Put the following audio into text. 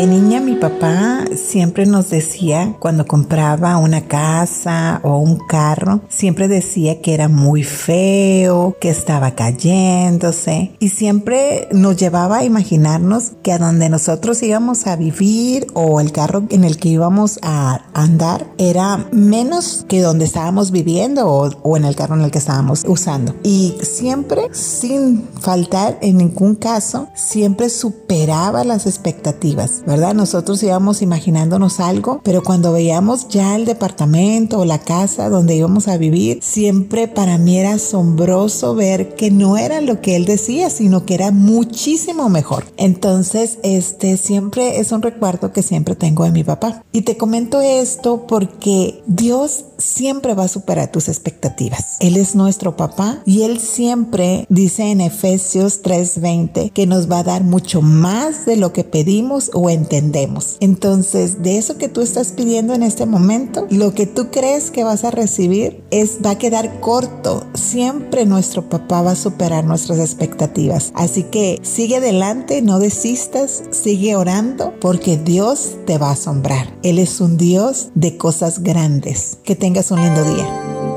De niña mi papá siempre nos decía cuando compraba una casa o un carro, siempre decía que era muy feo, que estaba cayéndose y siempre nos llevaba a imaginarnos que a donde nosotros íbamos a vivir o el carro en el que íbamos a andar era menos que donde estábamos viviendo o, en el carro en el que estábamos usando. Y siempre, sin faltar en ningún caso, siempre superaba las expectativas. ¿Verdad? Nosotros íbamos imaginándonos algo, pero cuando veíamos ya el departamento o la casa donde íbamos a vivir, siempre para mí era asombroso ver que no era lo que él decía, sino que era muchísimo mejor. Entonces, este siempre es un recuerdo que siempre tengo de mi papá. Y te comento esto porque Dios siempre va a superar tus expectativas. Él es nuestro papá y él siempre dice en Efesios 3:20 que nos va a dar mucho más de lo que pedimos o entendemos. Entonces, de eso que tú estás pidiendo en este momento, lo que tú crees que vas a recibir es va a quedar corto. Siempre nuestro papá va a superar nuestras expectativas. Así que sigue adelante, no desistas, sigue orando porque Dios te va a asombrar. Él es un Dios de cosas grandes. Que tengas un lindo día.